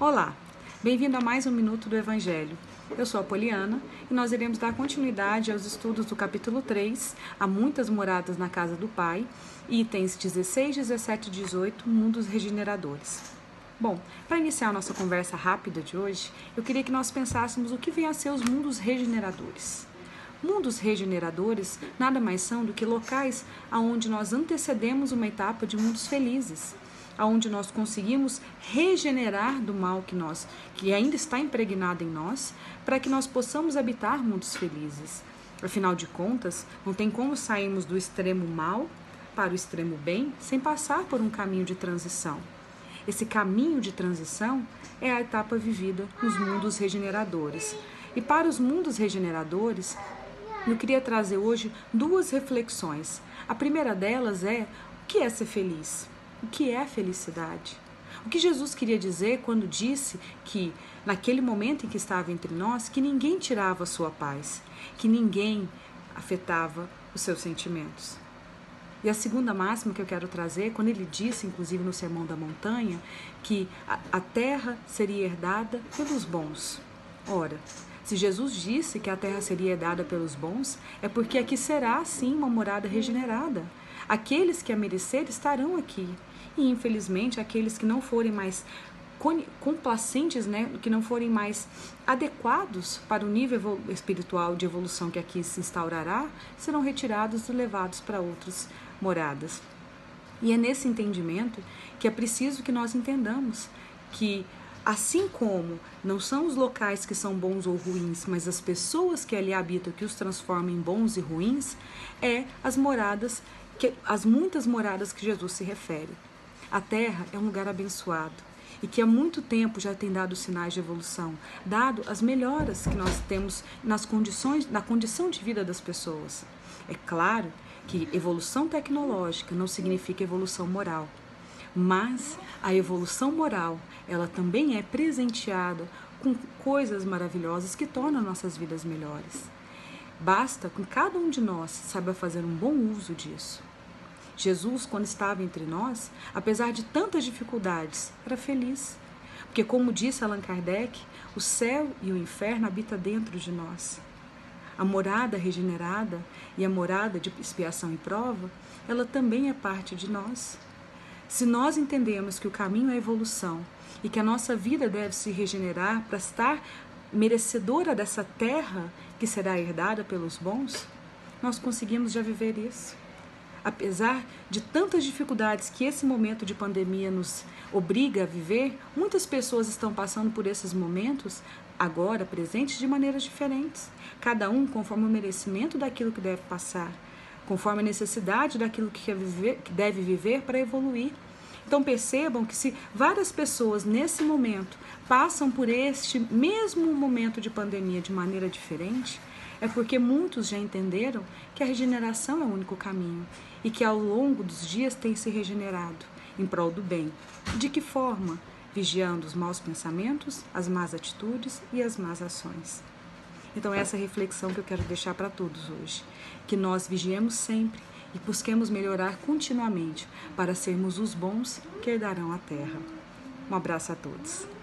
Olá, bem-vindo a mais um Minuto do Evangelho. Eu sou a Poliana e nós iremos dar continuidade aos estudos do capítulo 3, Há muitas moradas na casa do Pai, itens 16, 17 e 18, Mundos Regeneradores. Bom, para iniciar a nossa conversa rápida de hoje, eu queria que nós pensássemos o que vem a ser os mundos regeneradores. Mundos regeneradores nada mais são do que locais aonde nós antecedemos uma etapa de mundos felizes, aonde nós conseguimos regenerar do mal que nós, que ainda está impregnado em nós, para que nós possamos habitar mundos felizes. Afinal de contas, não tem como sairmos do extremo mal para o extremo bem sem passar por um caminho de transição. Esse caminho de transição é a etapa vivida nos mundos regeneradores. E para os mundos regeneradores, eu queria trazer hoje duas reflexões. A primeira delas é: o que é ser feliz? O que é felicidade? O que Jesus queria dizer quando disse que, naquele momento em que estava entre nós, que ninguém tirava a sua paz, que ninguém afetava os seus sentimentos. E a segunda máxima que eu quero trazer, quando ele disse, inclusive no Sermão da Montanha, que a, terra seria herdada pelos bons. Ora, se Jesus disse que a terra seria dada pelos bons, é porque aqui será sim uma morada regenerada. Aqueles que a merecer estarão aqui. E infelizmente, aqueles que não forem mais complacentes, né, que não forem mais adequados para o nível espiritual de evolução que aqui se instaurará, serão retirados e levados para outras moradas. E é nesse entendimento que é preciso que nós entendamos que Assim como não são os locais que são bons ou ruins, mas as pessoas que ali habitam que os transformam em bons e ruins, é as moradas, que, as muitas moradas que Jesus se refere. A terra é um lugar abençoado e que há muito tempo já tem dado sinais de evolução, dado as melhoras que nós temos nas condições, na condição de vida das pessoas. É claro que evolução tecnológica não significa evolução moral. Mas a evolução moral, ela também é presenteada com coisas maravilhosas que tornam nossas vidas melhores. Basta que cada um de nós saiba fazer um bom uso disso. Jesus, quando estava entre nós, apesar de tantas dificuldades, era feliz. Porque, como disse Allan Kardec, o céu e o inferno habitam dentro de nós. A morada regenerada e a morada de expiação e prova, ela também é parte de nós. Se nós entendemos que o caminho é evolução e que a nossa vida deve se regenerar para estar merecedora dessa terra que será herdada pelos bons, nós conseguimos já viver isso. Apesar de tantas dificuldades que esse momento de pandemia nos obriga a viver, muitas pessoas estão passando por esses momentos agora presentes de maneiras diferentes, cada um conforme o merecimento daquilo que deve passar conforme a necessidade daquilo que, viver, que deve viver para evoluir. Então percebam que se várias pessoas nesse momento passam por este mesmo momento de pandemia de maneira diferente, é porque muitos já entenderam que a regeneração é o único caminho e que ao longo dos dias tem se regenerado em prol do bem. De que forma? Vigiando os maus pensamentos, as más atitudes e as más ações. Então, essa é a reflexão que eu quero deixar para todos hoje. Que nós vigiemos sempre e busquemos melhorar continuamente para sermos os bons que herdarão a terra. Um abraço a todos.